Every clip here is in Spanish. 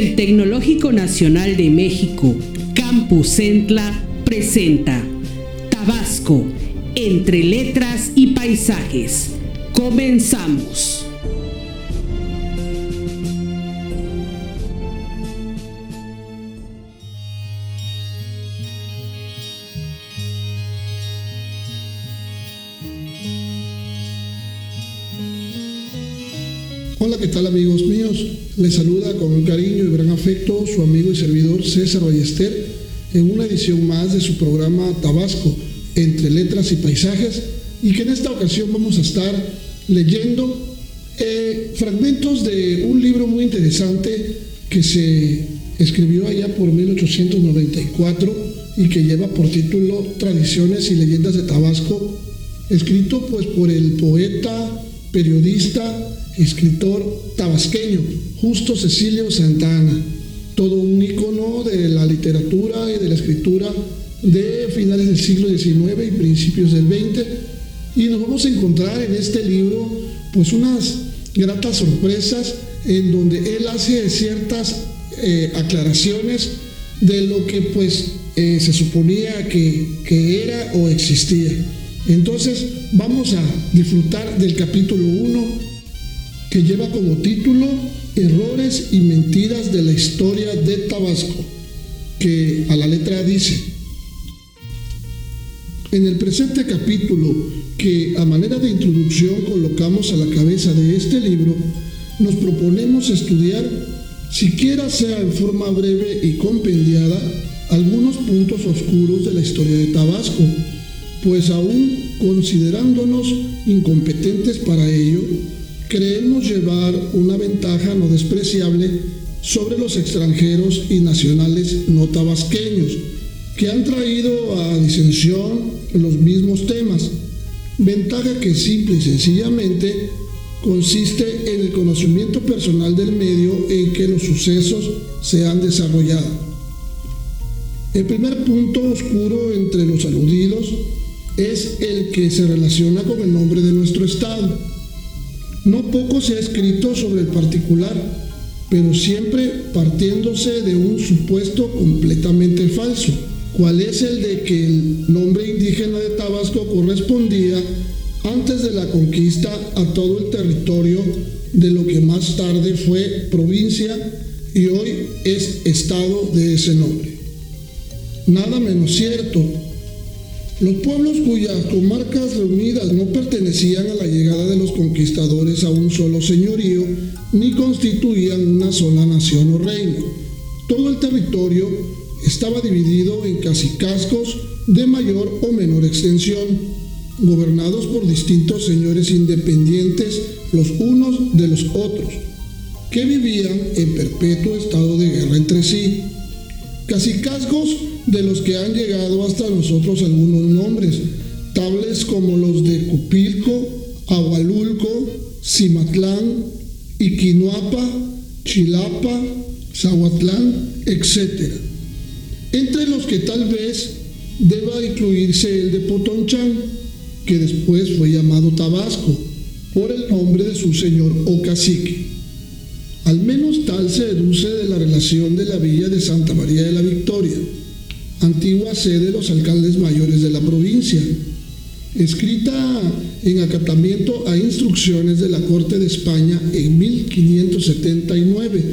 El Tecnológico Nacional de México, Campus Centla, presenta Tabasco, entre letras y paisajes. Comenzamos. Amigos míos? Les saluda con un cariño y gran afecto su amigo y servidor César Ballester en una edición más de su programa Tabasco, entre letras y paisajes, y que en esta ocasión vamos a estar leyendo eh, fragmentos de un libro muy interesante que se escribió allá por 1894 y que lleva por título Tradiciones y leyendas de Tabasco, escrito pues por el poeta, periodista, escritor tabasqueño, Justo Cecilio Santana, todo un ícono de la literatura y de la escritura de finales del siglo XIX y principios del XX. Y nos vamos a encontrar en este libro pues unas gratas sorpresas en donde él hace ciertas eh, aclaraciones de lo que pues eh, se suponía que, que era o existía. Entonces vamos a disfrutar del capítulo 1 que lleva como título Errores y mentiras de la historia de Tabasco, que a la letra dice, en el presente capítulo, que a manera de introducción colocamos a la cabeza de este libro, nos proponemos estudiar, siquiera sea en forma breve y compendiada, algunos puntos oscuros de la historia de Tabasco, pues aún considerándonos incompetentes para ello, creemos llevar una ventaja no despreciable sobre los extranjeros y nacionales no tabasqueños, que han traído a disensión los mismos temas. Ventaja que simple y sencillamente consiste en el conocimiento personal del medio en que los sucesos se han desarrollado. El primer punto oscuro entre los aludidos es el que se relaciona con el nombre de nuestro estado no poco se ha escrito sobre el particular, pero siempre partiéndose de un supuesto completamente falso, cual es el de que el nombre indígena de Tabasco correspondía antes de la conquista a todo el territorio de lo que más tarde fue provincia y hoy es estado de ese nombre. Nada menos cierto, los pueblos cuyas comarcas reunidas no pertenecían a la llegada de los conquistadores a un solo señorío, ni constituían una sola nación o reino. Todo el territorio estaba dividido en casicascos de mayor o menor extensión, gobernados por distintos señores independientes los unos de los otros, que vivían en perpetuo estado de guerra entre sí. Casicazgos de los que han llegado hasta nosotros algunos nombres, tales como los de Cupilco, Agualulco, Cimatlán, Iquinuapa, Chilapa, Zahuatlán, etc. Entre los que tal vez deba incluirse el de Potonchán, que después fue llamado Tabasco, por el nombre de su señor o cacique. Al menos tal se deduce de la relación de la villa de Santa María de la Victoria, antigua sede de los alcaldes mayores de la provincia, escrita en acatamiento a instrucciones de la Corte de España en 1579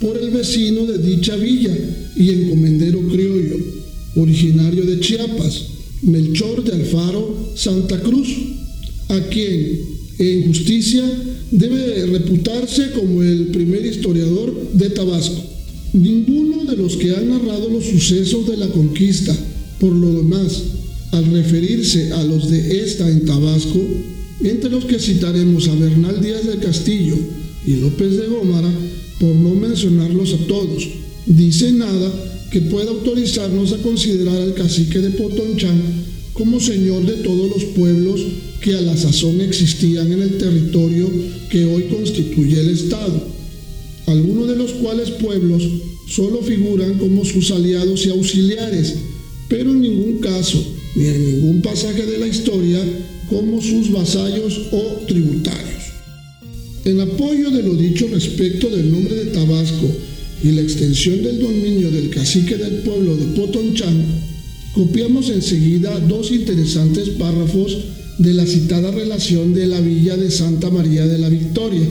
por el vecino de dicha villa y encomendero criollo, originario de Chiapas, Melchor de Alfaro Santa Cruz, a quien, en justicia, debe reputarse como el primer historiador de Tabasco. Ninguno de los que han narrado los sucesos de la conquista, por lo demás, al referirse a los de esta en Tabasco, entre los que citaremos a Bernal Díaz del Castillo y López de Gómara, por no mencionarlos a todos, dice nada que pueda autorizarnos a considerar al cacique de Potonchán como señor de todos los pueblos que a la sazón existían en el territorio que hoy constituye el Estado algunos de los cuales pueblos solo figuran como sus aliados y auxiliares, pero en ningún caso ni en ningún pasaje de la historia como sus vasallos o tributarios. En apoyo de lo dicho respecto del nombre de Tabasco y la extensión del dominio del cacique del pueblo de Potonchán, copiamos enseguida dos interesantes párrafos de la citada relación de la villa de Santa María de la Victoria,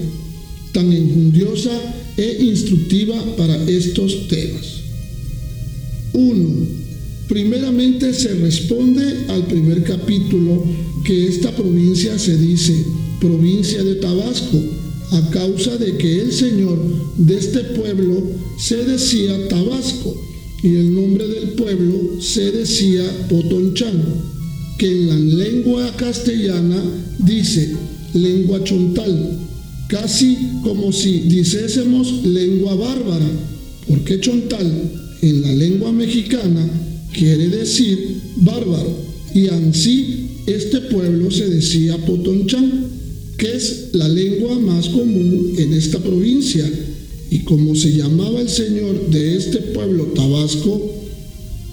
tan enjundiosa e instructiva para estos temas. 1. Primeramente se responde al primer capítulo que esta provincia se dice provincia de Tabasco, a causa de que el señor de este pueblo se decía Tabasco y el nombre del pueblo se decía Potonchán, que en la lengua castellana dice lengua chontal, casi como si dicésemos lengua bárbara, porque chontal en la lengua mexicana quiere decir bárbaro, y así este pueblo se decía Potonchán, que es la lengua más común en esta provincia, y como se llamaba el señor de este pueblo Tabasco,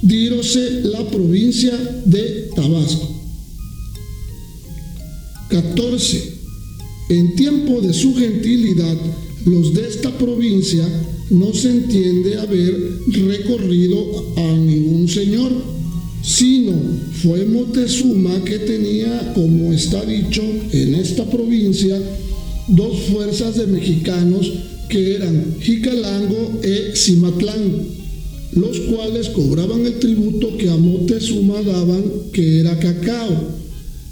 dírose la provincia de Tabasco. 14. En tiempo de su gentilidad, los de esta provincia no se entiende haber recorrido a ningún señor, sino fue Moctezuma que tenía, como está dicho en esta provincia, dos fuerzas de mexicanos que eran Jicalango e Cimatlán, los cuales cobraban el tributo que a Moctezuma daban, que era cacao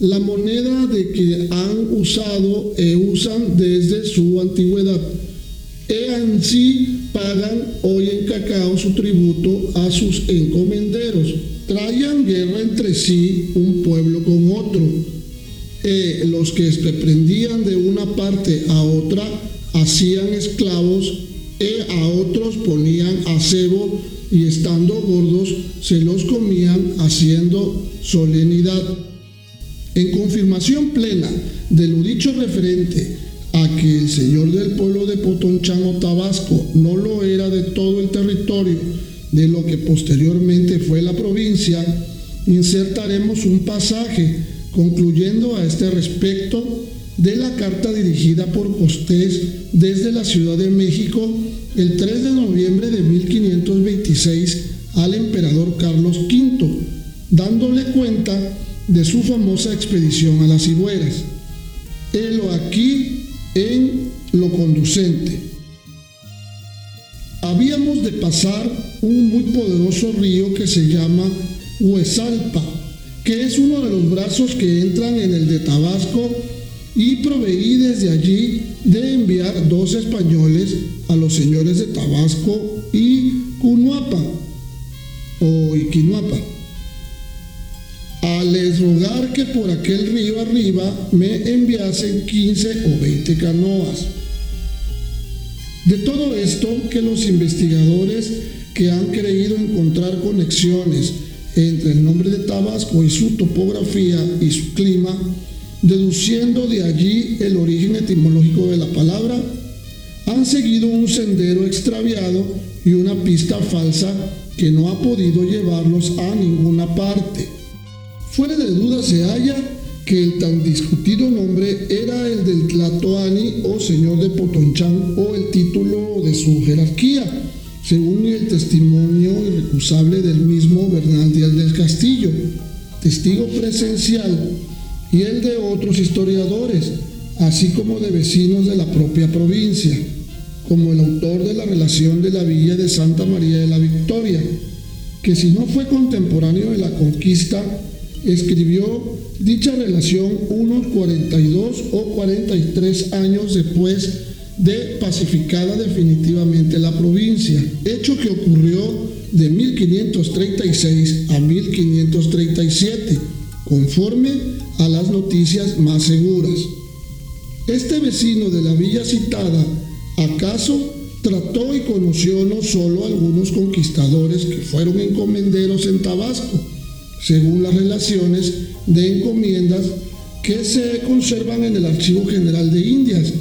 la moneda de que han usado e usan desde su antigüedad. E así pagan hoy en cacao su tributo a sus encomenderos. Traían guerra entre sí un pueblo con otro. E los que se prendían de una parte a otra hacían esclavos e a otros ponían a cebo y estando gordos se los comían haciendo solemnidad. En confirmación plena de lo dicho referente a que el señor del pueblo de Potonchano Tabasco no lo era de todo el territorio de lo que posteriormente fue la provincia, insertaremos un pasaje concluyendo a este respecto de la carta dirigida por Costés desde la Ciudad de México el 3 de noviembre de 1526 al emperador Carlos V, dándole cuenta de su famosa expedición a las Cibueras. Helo aquí en lo conducente. Habíamos de pasar un muy poderoso río que se llama Huesalpa, que es uno de los brazos que entran en el de Tabasco y proveí desde allí de enviar dos españoles a los señores de Tabasco y Cunuapa o Iquinuapa a les rogar que por aquel río arriba me enviasen 15 o 20 canoas. De todo esto que los investigadores que han creído encontrar conexiones entre el nombre de Tabasco y su topografía y su clima, deduciendo de allí el origen etimológico de la palabra, han seguido un sendero extraviado y una pista falsa que no ha podido llevarlos a ninguna parte. Fuera de duda se halla que el tan discutido nombre era el del Tlatoani o señor de Potonchán o el título de su jerarquía, según el testimonio irrecusable del mismo Bernal Díaz del Castillo, testigo presencial, y el de otros historiadores, así como de vecinos de la propia provincia, como el autor de la relación de la villa de Santa María de la Victoria, que si no fue contemporáneo de la conquista, escribió dicha relación unos 42 o 43 años después de pacificada definitivamente la provincia, hecho que ocurrió de 1536 a 1537, conforme a las noticias más seguras. Este vecino de la villa citada, acaso trató y conoció no solo algunos conquistadores que fueron encomenderos en Tabasco, según las relaciones de encomiendas que se conservan en el Archivo General de Indias,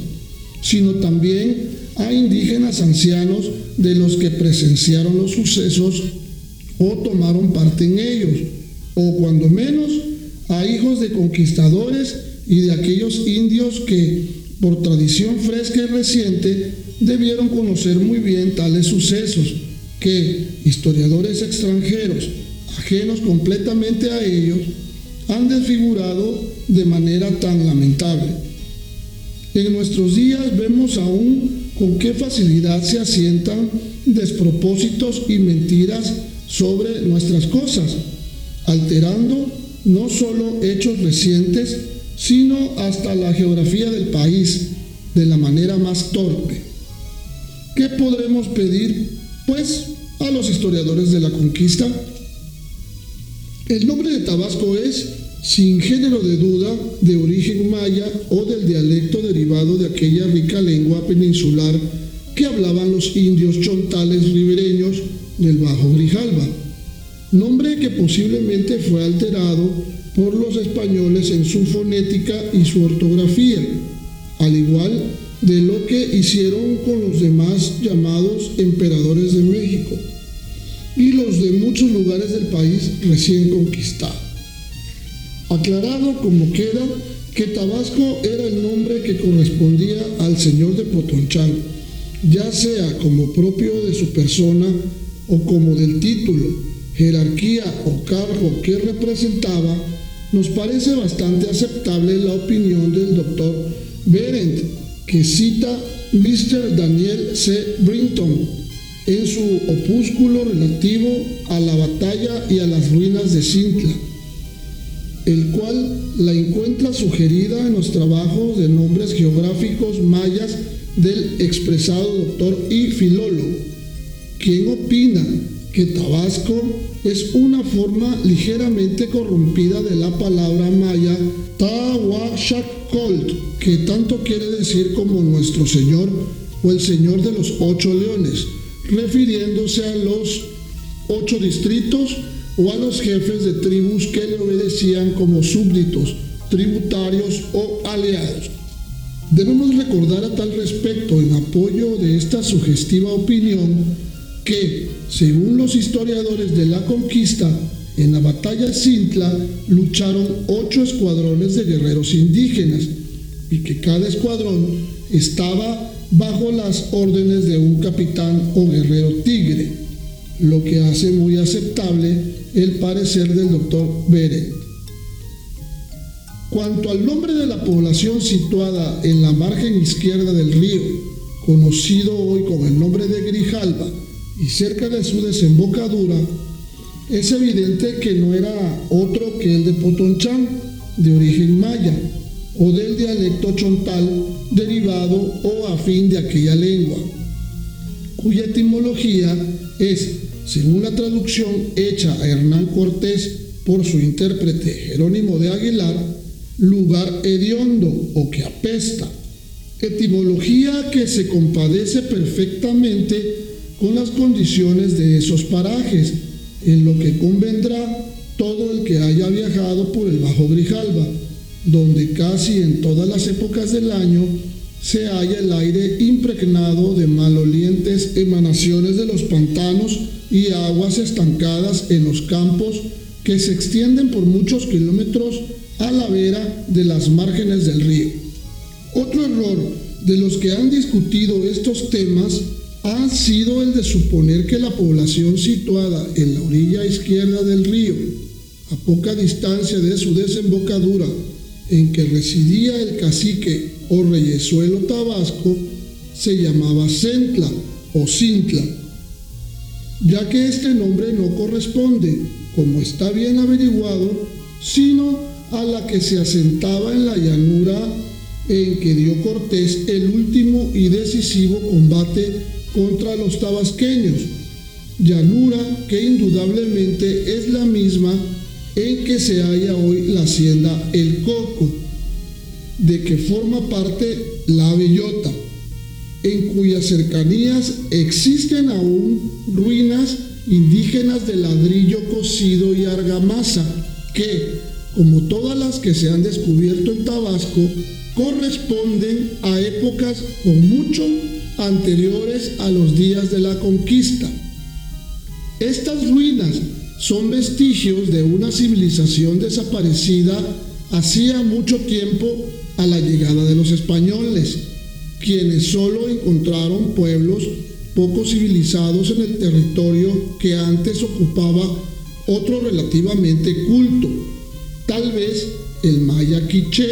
sino también a indígenas ancianos de los que presenciaron los sucesos o tomaron parte en ellos, o cuando menos a hijos de conquistadores y de aquellos indios que, por tradición fresca y reciente, debieron conocer muy bien tales sucesos que historiadores extranjeros, ajenos completamente a ellos, han desfigurado de manera tan lamentable. En nuestros días vemos aún con qué facilidad se asientan despropósitos y mentiras sobre nuestras cosas, alterando no solo hechos recientes, sino hasta la geografía del país de la manera más torpe. ¿Qué podremos pedir, pues, a los historiadores de la conquista? El nombre de Tabasco es, sin género de duda, de origen maya o del dialecto derivado de aquella rica lengua peninsular que hablaban los indios posiblemente fue alterado por los españoles en su fonética y su ortografía, al igual de lo que hicieron con los demás llamados emperadores de México y los de muchos lugares del país recién conquistado. Aclarado como queda que Tabasco era el nombre que correspondía al señor de Potonchán, ya sea como propio de su persona o como del título, jerarquía o cargo que representaba, nos parece bastante aceptable la opinión del doctor Berendt, que cita Mr. Daniel C. Brinton en su opúsculo relativo a la batalla y a las ruinas de Cintla, el cual la encuentra sugerida en los trabajos de nombres geográficos mayas del expresado doctor y filólogo, quien opina que Tabasco es una forma ligeramente corrompida de la palabra maya Tahuachacolt, que tanto quiere decir como nuestro Señor o el Señor de los ocho leones, refiriéndose a los ocho distritos o a los jefes de tribus que le obedecían como súbditos, tributarios o aliados. Debemos recordar a tal respecto, en apoyo de esta sugestiva opinión, que, según los historiadores de la conquista, en la batalla Cintla lucharon ocho escuadrones de guerreros indígenas y que cada escuadrón estaba bajo las órdenes de un capitán o guerrero tigre, lo que hace muy aceptable el parecer del doctor Beren. Cuanto al nombre de la población situada en la margen izquierda del río, conocido hoy con el nombre de Grijalba, y cerca de su desembocadura, es evidente que no era otro que el de Potonchán, de origen maya, o del dialecto chontal derivado o afín de aquella lengua, cuya etimología es, según la traducción hecha a Hernán Cortés por su intérprete Jerónimo de Aguilar, lugar hediondo o que apesta, etimología que se compadece perfectamente con las condiciones de esos parajes, en lo que convendrá todo el que haya viajado por el Bajo Grijalba donde casi en todas las épocas del año se halla el aire impregnado de malolientes emanaciones de los pantanos y aguas estancadas en los campos que se extienden por muchos kilómetros a la vera de las márgenes del río. Otro error de los que han discutido estos temas ha sido el de suponer que la población situada en la orilla izquierda del río, a poca distancia de su desembocadura, en que residía el cacique o reyesuelo tabasco se llamaba Centla o Cintla, ya que este nombre no corresponde, como está bien averiguado, sino a la que se asentaba en la llanura en que dio Cortés el último y decisivo combate contra los tabasqueños, llanura que indudablemente es la misma en que se halla hoy la hacienda El Coco, de que forma parte la Bellota, en cuyas cercanías existen aún ruinas indígenas de ladrillo cocido y argamasa, que, como todas las que se han descubierto en Tabasco, corresponden a épocas con mucho anteriores a los días de la conquista. Estas ruinas son vestigios de una civilización desaparecida hacía mucho tiempo a la llegada de los españoles, quienes solo encontraron pueblos poco civilizados en el territorio que antes ocupaba otro relativamente culto, tal vez el maya quiché,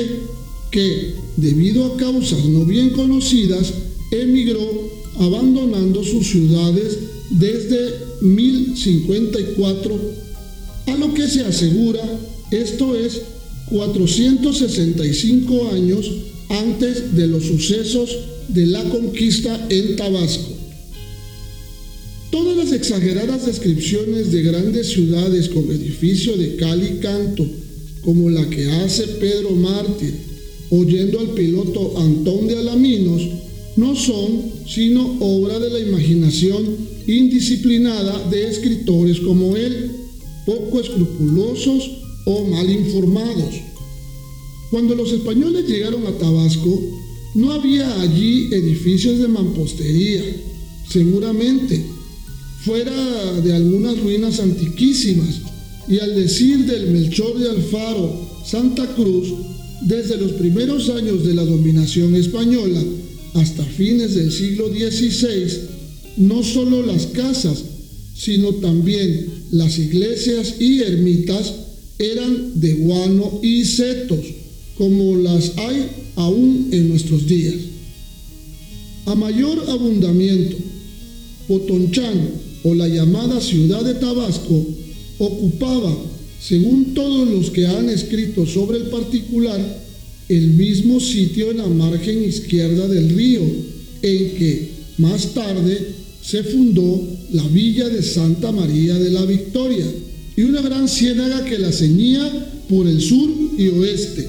que, debido a causas no bien conocidas, emigró abandonando sus ciudades desde 1054, a lo que se asegura, esto es 465 años antes de los sucesos de la conquista en Tabasco. Todas las exageradas descripciones de grandes ciudades con edificio de cal y canto, como la que hace Pedro Mártir, oyendo al piloto Antón de Alaminos, no son sino obra de la imaginación indisciplinada de escritores como él, poco escrupulosos o mal informados. Cuando los españoles llegaron a Tabasco, no había allí edificios de mampostería, seguramente, fuera de algunas ruinas antiquísimas, y al decir del Melchor de Alfaro, Santa Cruz, desde los primeros años de la dominación española hasta fines del siglo XVI, no solo las casas, sino también las iglesias y ermitas eran de guano y setos, como las hay aún en nuestros días. A mayor abundamiento, Potonchán o la llamada ciudad de Tabasco ocupaba, según todos los que han escrito sobre el particular, el mismo sitio en la margen izquierda del río, en que más tarde se fundó la villa de Santa María de la Victoria y una gran ciénaga que la ceñía por el sur y oeste.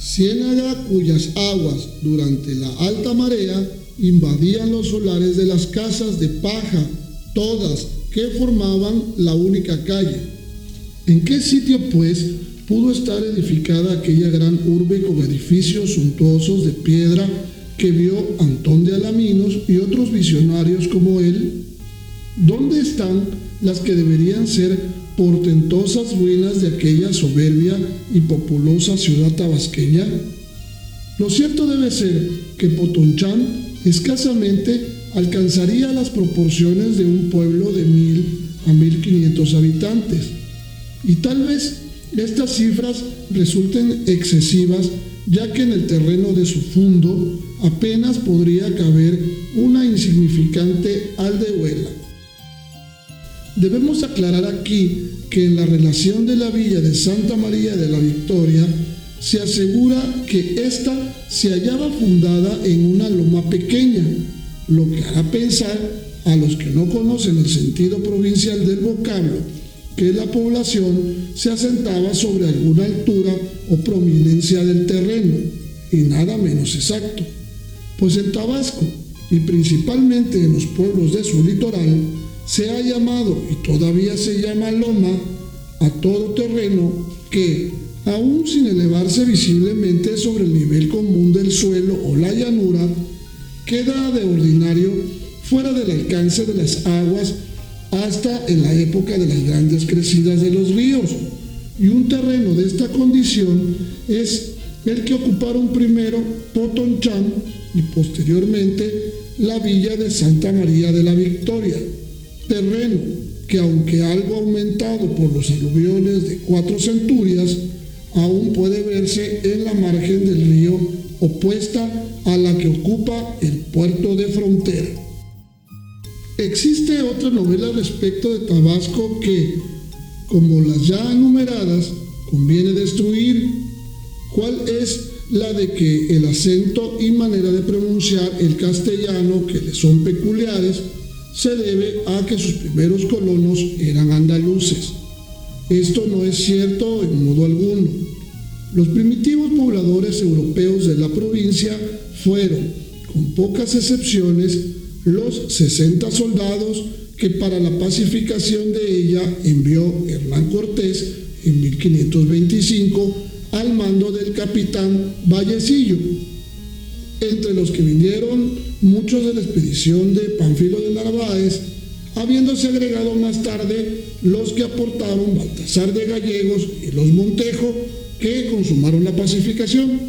Ciénaga cuyas aguas durante la alta marea invadían los solares de las casas de paja, todas que formaban la única calle. ¿En qué sitio, pues, pudo estar edificada aquella gran urbe con edificios suntuosos de piedra que vio Antón de Alaminos y otros visionarios como él? ¿Dónde están las que deberían ser portentosas ruinas de aquella soberbia y populosa ciudad tabasqueña? Lo cierto debe ser que Potonchán escasamente alcanzaría las proporciones de un pueblo de mil a mil quinientos habitantes. Y tal vez estas cifras resulten excesivas ya que en el terreno de su fundo apenas podría caber una insignificante aldehuela. Debemos aclarar aquí que en la relación de la villa de Santa María de la Victoria se asegura que ésta se hallaba fundada en una loma pequeña, lo que hará pensar a los que no conocen el sentido provincial del vocablo que la población se asentaba sobre alguna altura o prominencia del terreno, y nada menos exacto. Pues en Tabasco, y principalmente en los pueblos de su litoral, se ha llamado y todavía se llama loma a todo terreno que, aun sin elevarse visiblemente sobre el nivel común del suelo o la llanura, queda de ordinario fuera del alcance de las aguas hasta en la época de las grandes crecidas de los ríos. Y un terreno de esta condición es el que ocuparon primero Potonchán y posteriormente la villa de Santa María de la Victoria, terreno que aunque algo aumentado por los aluviones de cuatro centurias, aún puede verse en la margen del río opuesta a la que ocupa el puerto de frontera. Existe otra novela respecto de Tabasco que, como las ya enumeradas, conviene destruir. ¿Cuál es la de que el acento y manera de pronunciar el castellano que le son peculiares se debe a que sus primeros colonos eran andaluces? Esto no es cierto en modo alguno. Los primitivos pobladores europeos de la provincia fueron, con pocas excepciones, los 60 soldados que para la pacificación de ella envió Hernán Cortés en 1525 al mando del capitán Vallecillo, entre los que vinieron muchos de la expedición de Panfilo de Narváez, habiéndose agregado más tarde los que aportaron Baltasar de Gallegos y los Montejo, que consumaron la pacificación.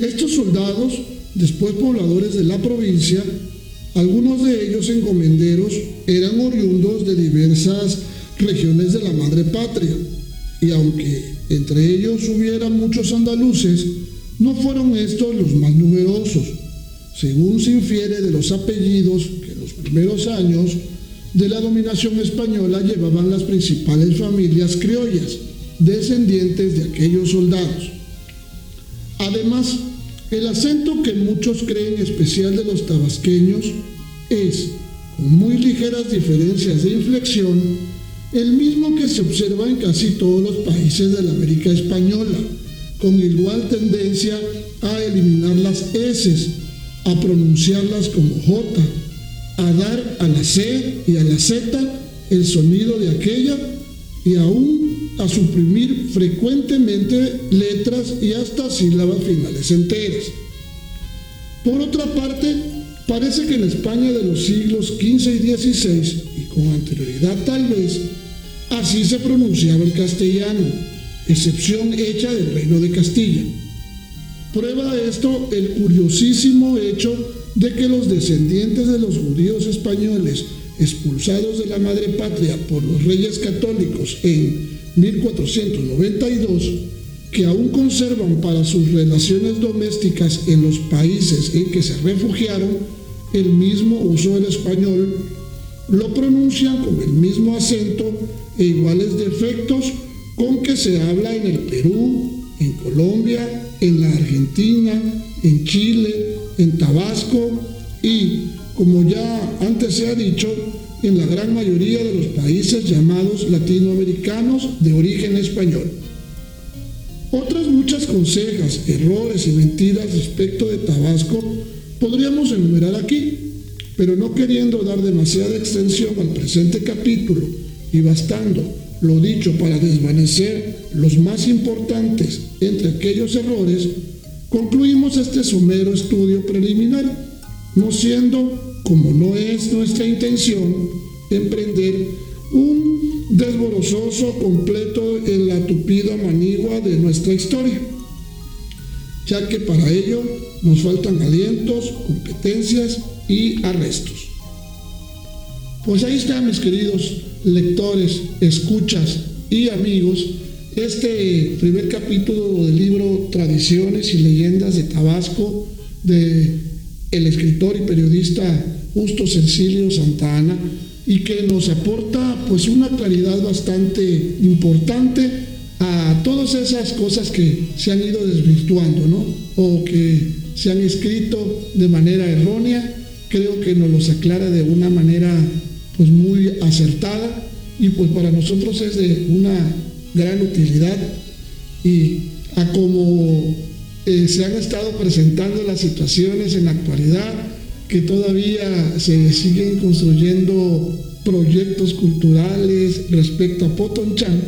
Estos soldados después pobladores de la provincia, algunos de ellos encomenderos eran oriundos de diversas regiones de la madre patria, y aunque entre ellos hubiera muchos andaluces, no fueron estos los más numerosos, según se infiere de los apellidos que en los primeros años de la dominación española llevaban las principales familias criollas, descendientes de aquellos soldados. Además, el acento que muchos creen especial de los tabasqueños es, con muy ligeras diferencias de inflexión, el mismo que se observa en casi todos los países de la América Española, con igual tendencia a eliminar las S, a pronunciarlas como J, a dar a la C y a la Z el sonido de aquella y aún a suprimir frecuentemente letras y hasta sílabas finales enteras. Por otra parte, parece que en España de los siglos XV y XVI, y con anterioridad tal vez, así se pronunciaba el castellano, excepción hecha del Reino de Castilla. Prueba esto el curiosísimo hecho de que los descendientes de los judíos españoles expulsados de la madre patria por los reyes católicos en 1492, que aún conservan para sus relaciones domésticas en los países en que se refugiaron el mismo uso del español, lo pronuncian con el mismo acento e iguales defectos con que se habla en el Perú, en Colombia, en la Argentina, en Chile, en Tabasco y, como ya antes se ha dicho, en la gran mayoría de los países llamados latinoamericanos de origen español. Otras muchas consejas, errores y mentiras respecto de Tabasco podríamos enumerar aquí, pero no queriendo dar demasiada extensión al presente capítulo y bastando lo dicho para desvanecer los más importantes entre aquellos errores, concluimos este somero estudio preliminar, no siendo, como no es nuestra intención, emprender un desborozoso completo en la tupida manigua de nuestra historia, ya que para ello nos faltan alientos, competencias y arrestos. Pues ahí están mis queridos lectores, escuchas y amigos este primer capítulo del libro Tradiciones y Leyendas de Tabasco de el escritor y periodista Justo Cecilio Santa Ana y que nos aporta pues una claridad bastante importante a todas esas cosas que se han ido desvirtuando, ¿no? O que se han escrito de manera errónea, creo que nos los aclara de una manera pues muy acertada y pues para nosotros es de una gran utilidad y a como eh, se han estado presentando las situaciones en la actualidad, que todavía se siguen construyendo proyectos culturales respecto a Potonchan,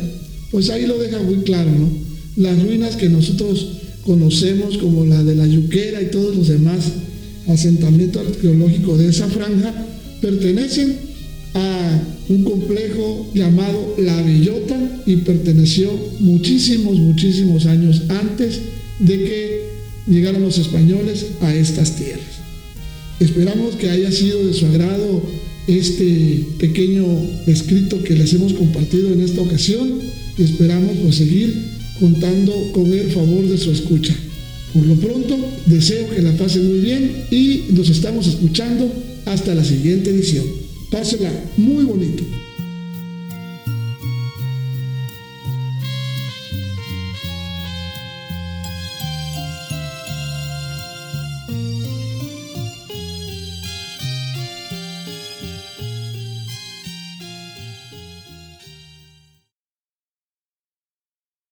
pues ahí lo deja muy claro, ¿no? Las ruinas que nosotros conocemos como la de la Yuquera y todos los demás asentamientos arqueológicos de esa franja pertenecen a un complejo llamado La Villota y perteneció muchísimos, muchísimos años antes de que llegaran los españoles a estas tierras. Esperamos que haya sido de su agrado este pequeño escrito que les hemos compartido en esta ocasión y esperamos pues, seguir contando con el favor de su escucha. Por lo pronto, deseo que la pasen muy bien y nos estamos escuchando hasta la siguiente edición. Pásela muy bonito.